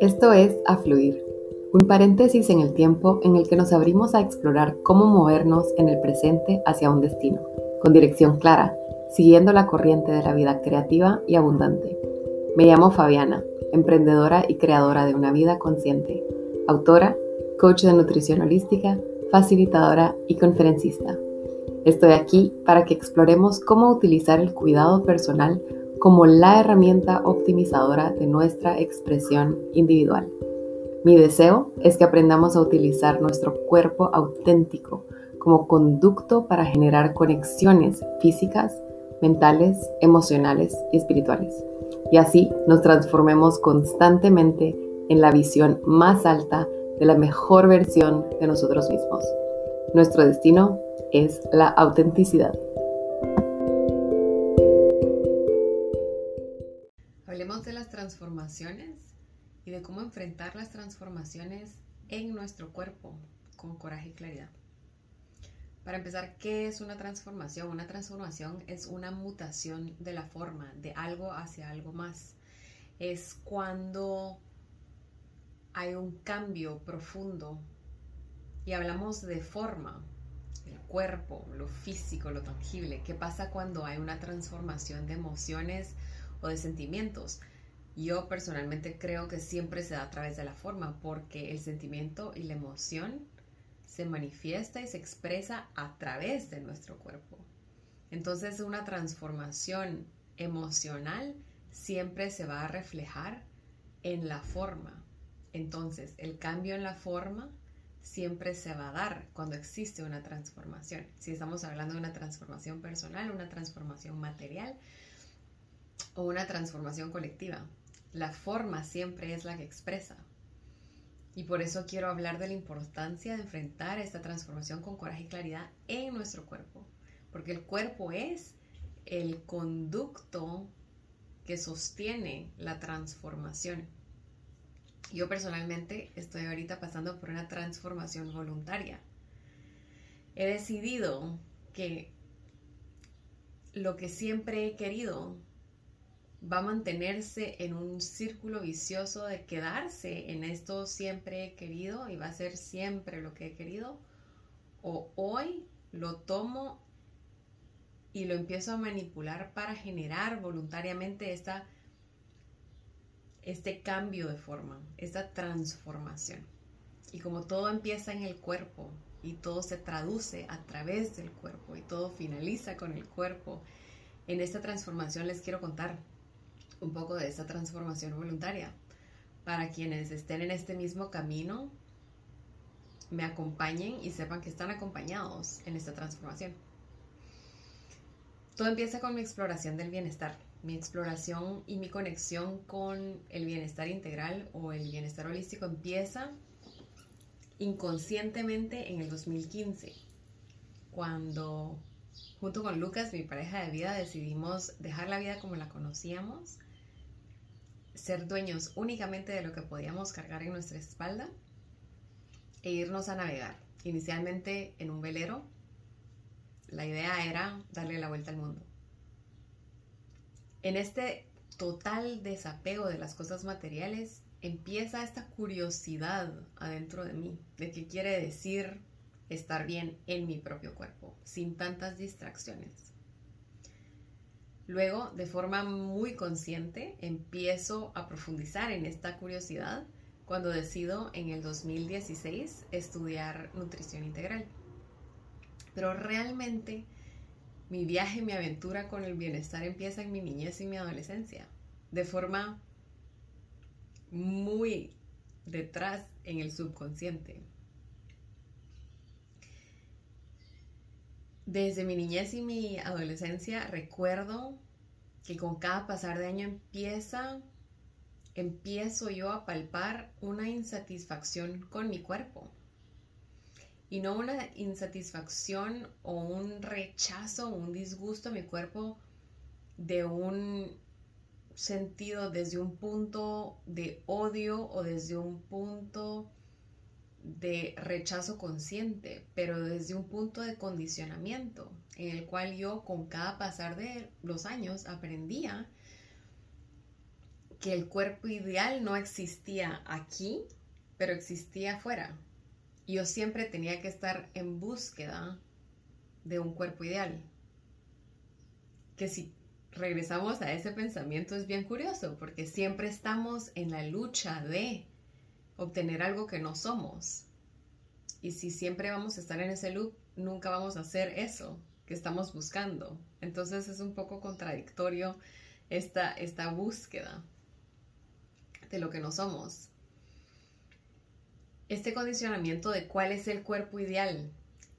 Esto es A Fluir, un paréntesis en el tiempo en el que nos abrimos a explorar cómo movernos en el presente hacia un destino, con dirección clara, siguiendo la corriente de la vida creativa y abundante. Me llamo Fabiana, emprendedora y creadora de una vida consciente, autora, coach de nutrición holística, facilitadora y conferencista. Estoy aquí para que exploremos cómo utilizar el cuidado personal como la herramienta optimizadora de nuestra expresión individual. Mi deseo es que aprendamos a utilizar nuestro cuerpo auténtico como conducto para generar conexiones físicas, mentales, emocionales y espirituales. Y así nos transformemos constantemente en la visión más alta de la mejor versión de nosotros mismos. Nuestro destino es la autenticidad. Transformaciones y de cómo enfrentar las transformaciones en nuestro cuerpo con coraje y claridad. Para empezar, ¿qué es una transformación? Una transformación es una mutación de la forma, de algo hacia algo más. Es cuando hay un cambio profundo y hablamos de forma, el cuerpo, lo físico, lo tangible. ¿Qué pasa cuando hay una transformación de emociones o de sentimientos? Yo personalmente creo que siempre se da a través de la forma, porque el sentimiento y la emoción se manifiesta y se expresa a través de nuestro cuerpo. Entonces una transformación emocional siempre se va a reflejar en la forma. Entonces el cambio en la forma siempre se va a dar cuando existe una transformación. Si estamos hablando de una transformación personal, una transformación material o una transformación colectiva la forma siempre es la que expresa. Y por eso quiero hablar de la importancia de enfrentar esta transformación con coraje y claridad en nuestro cuerpo. Porque el cuerpo es el conducto que sostiene la transformación. Yo personalmente estoy ahorita pasando por una transformación voluntaria. He decidido que lo que siempre he querido va a mantenerse en un círculo vicioso de quedarse en esto siempre he querido y va a ser siempre lo que he querido, o hoy lo tomo y lo empiezo a manipular para generar voluntariamente esta, este cambio de forma, esta transformación. Y como todo empieza en el cuerpo y todo se traduce a través del cuerpo y todo finaliza con el cuerpo, en esta transformación les quiero contar un poco de esa transformación voluntaria. Para quienes estén en este mismo camino, me acompañen y sepan que están acompañados en esta transformación. Todo empieza con mi exploración del bienestar, mi exploración y mi conexión con el bienestar integral o el bienestar holístico empieza inconscientemente en el 2015, cuando junto con Lucas, mi pareja de vida, decidimos dejar la vida como la conocíamos ser dueños únicamente de lo que podíamos cargar en nuestra espalda e irnos a navegar. Inicialmente en un velero, la idea era darle la vuelta al mundo. En este total desapego de las cosas materiales, empieza esta curiosidad adentro de mí de qué quiere decir estar bien en mi propio cuerpo, sin tantas distracciones. Luego, de forma muy consciente, empiezo a profundizar en esta curiosidad cuando decido en el 2016 estudiar nutrición integral. Pero realmente mi viaje, mi aventura con el bienestar empieza en mi niñez y mi adolescencia, de forma muy detrás en el subconsciente. Desde mi niñez y mi adolescencia recuerdo que con cada pasar de año empieza, empiezo yo a palpar una insatisfacción con mi cuerpo. Y no una insatisfacción o un rechazo o un disgusto a mi cuerpo de un sentido desde un punto de odio o desde un punto de rechazo consciente, pero desde un punto de condicionamiento, en el cual yo con cada pasar de los años aprendía que el cuerpo ideal no existía aquí, pero existía afuera. Yo siempre tenía que estar en búsqueda de un cuerpo ideal. Que si regresamos a ese pensamiento es bien curioso, porque siempre estamos en la lucha de obtener algo que no somos. Y si siempre vamos a estar en ese loop, nunca vamos a hacer eso que estamos buscando. Entonces es un poco contradictorio esta, esta búsqueda de lo que no somos. Este condicionamiento de cuál es el cuerpo ideal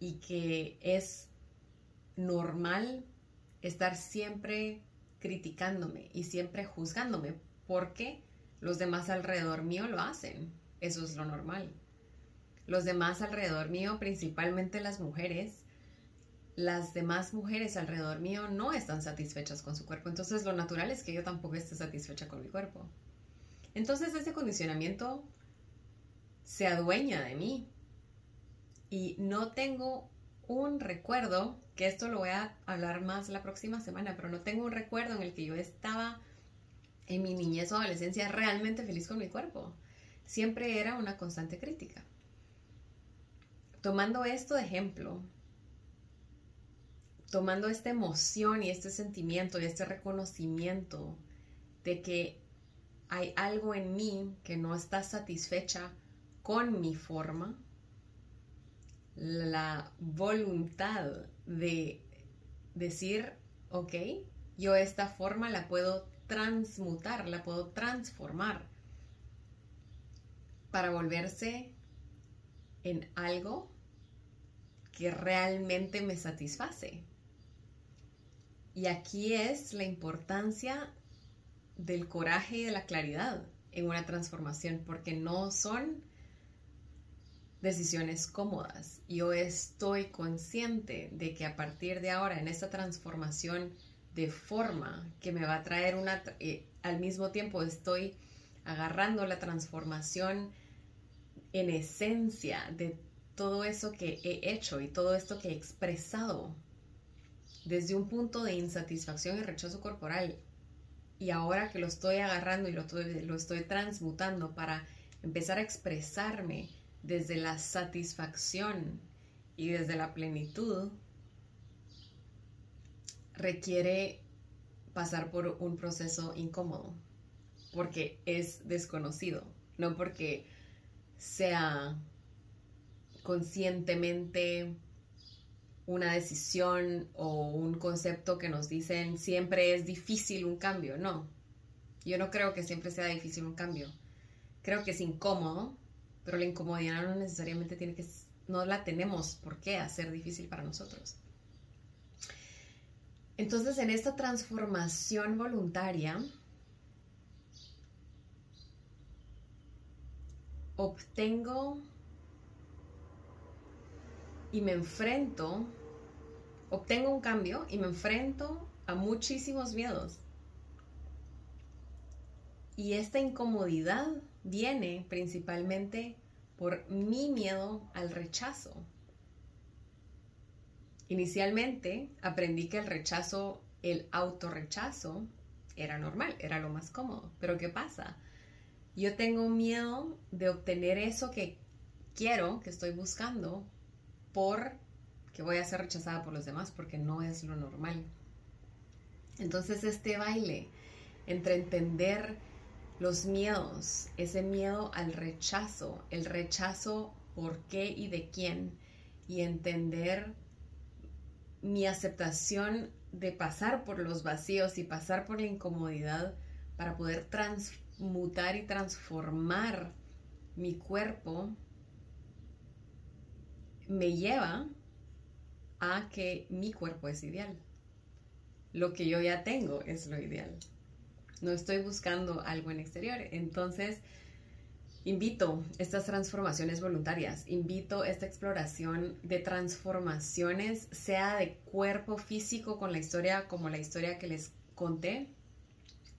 y que es normal estar siempre criticándome y siempre juzgándome porque los demás alrededor mío lo hacen. Eso es lo normal. Los demás alrededor mío, principalmente las mujeres, las demás mujeres alrededor mío no están satisfechas con su cuerpo. Entonces lo natural es que yo tampoco esté satisfecha con mi cuerpo. Entonces ese condicionamiento se adueña de mí. Y no tengo un recuerdo, que esto lo voy a hablar más la próxima semana, pero no tengo un recuerdo en el que yo estaba en mi niñez o adolescencia realmente feliz con mi cuerpo. Siempre era una constante crítica. Tomando esto de ejemplo, tomando esta emoción y este sentimiento y este reconocimiento de que hay algo en mí que no está satisfecha con mi forma, la voluntad de decir, ok, yo esta forma la puedo transmutar, la puedo transformar para volverse en algo que realmente me satisface. Y aquí es la importancia del coraje y de la claridad en una transformación, porque no son decisiones cómodas. Yo estoy consciente de que a partir de ahora, en esta transformación de forma que me va a traer una, eh, al mismo tiempo estoy agarrando la transformación en esencia de todo eso que he hecho y todo esto que he expresado desde un punto de insatisfacción y rechazo corporal. Y ahora que lo estoy agarrando y lo estoy, lo estoy transmutando para empezar a expresarme desde la satisfacción y desde la plenitud, requiere pasar por un proceso incómodo, porque es desconocido, no porque sea conscientemente una decisión o un concepto que nos dicen siempre es difícil un cambio. No, yo no creo que siempre sea difícil un cambio. Creo que es incómodo, pero la incomodidad no necesariamente tiene que, no la tenemos por qué hacer difícil para nosotros. Entonces, en esta transformación voluntaria, obtengo y me enfrento, obtengo un cambio y me enfrento a muchísimos miedos. Y esta incomodidad viene principalmente por mi miedo al rechazo. Inicialmente aprendí que el rechazo, el autorrechazo, era normal, era lo más cómodo. Pero ¿qué pasa? Yo tengo miedo de obtener eso que quiero, que estoy buscando, por que voy a ser rechazada por los demás porque no es lo normal. Entonces este baile entre entender los miedos, ese miedo al rechazo, el rechazo por qué y de quién, y entender mi aceptación de pasar por los vacíos y pasar por la incomodidad para poder transmutar y transformar mi cuerpo me lleva a que mi cuerpo es ideal. Lo que yo ya tengo es lo ideal. No estoy buscando algo en exterior. Entonces, invito estas transformaciones voluntarias, invito esta exploración de transformaciones, sea de cuerpo físico con la historia como la historia que les conté,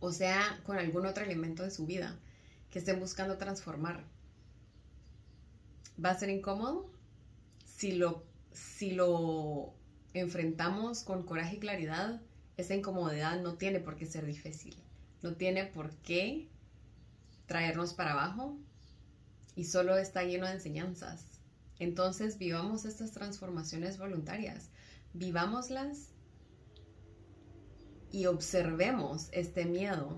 o sea con algún otro elemento de su vida que estén buscando transformar. ¿Va a ser incómodo? si lo, si lo enfrentamos con coraje y claridad, esa incomodidad no tiene por qué ser difícil. no tiene por qué traernos para abajo y solo está lleno de enseñanzas. Entonces vivamos estas transformaciones voluntarias, vivámoslas y observemos este miedo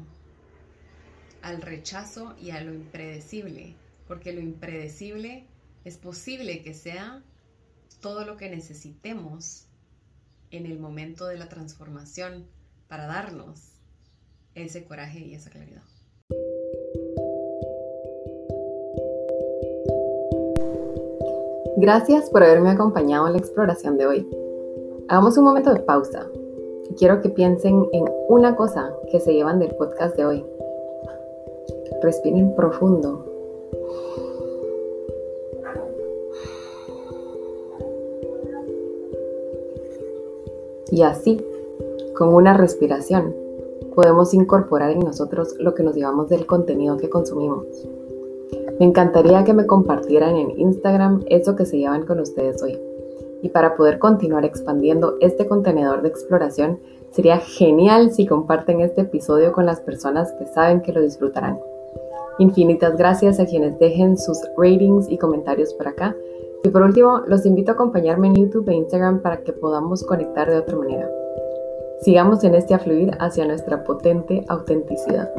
al rechazo y a lo impredecible, porque lo impredecible es posible que sea todo lo que necesitemos en el momento de la transformación para darnos ese coraje y esa claridad. Gracias por haberme acompañado en la exploración de hoy. Hagamos un momento de pausa. Quiero que piensen en una cosa que se llevan del podcast de hoy. Respiren profundo. Y así, con una respiración, podemos incorporar en nosotros lo que nos llevamos del contenido que consumimos. Me encantaría que me compartieran en Instagram eso que se llevan con ustedes hoy. Y para poder continuar expandiendo este contenedor de exploración, sería genial si comparten este episodio con las personas que saben que lo disfrutarán. Infinitas gracias a quienes dejen sus ratings y comentarios por acá. Y por último, los invito a acompañarme en YouTube e Instagram para que podamos conectar de otra manera. Sigamos en este afluir hacia nuestra potente autenticidad.